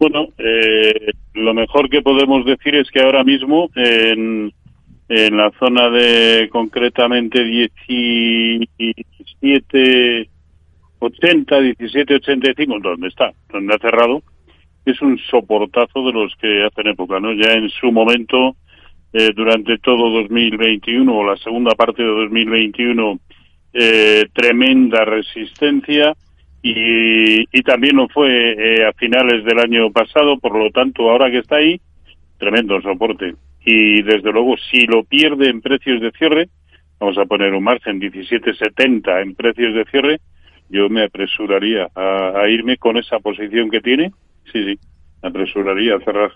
Bueno, eh, lo mejor que podemos decir es que ahora mismo en, en la zona de concretamente 17 80, 17, 85, donde está, donde ha cerrado, es un soportazo de los que hacen época, ¿no? Ya en su momento, eh, durante todo 2021 o la segunda parte de 2021, eh, tremenda resistencia y, y también lo fue eh, a finales del año pasado, por lo tanto, ahora que está ahí, tremendo soporte. Y desde luego, si lo pierde en precios de cierre, vamos a poner un margen 17.70 en precios de cierre, yo me apresuraría a, a irme con esa posición que tiene, sí, sí, me apresuraría a cerrar.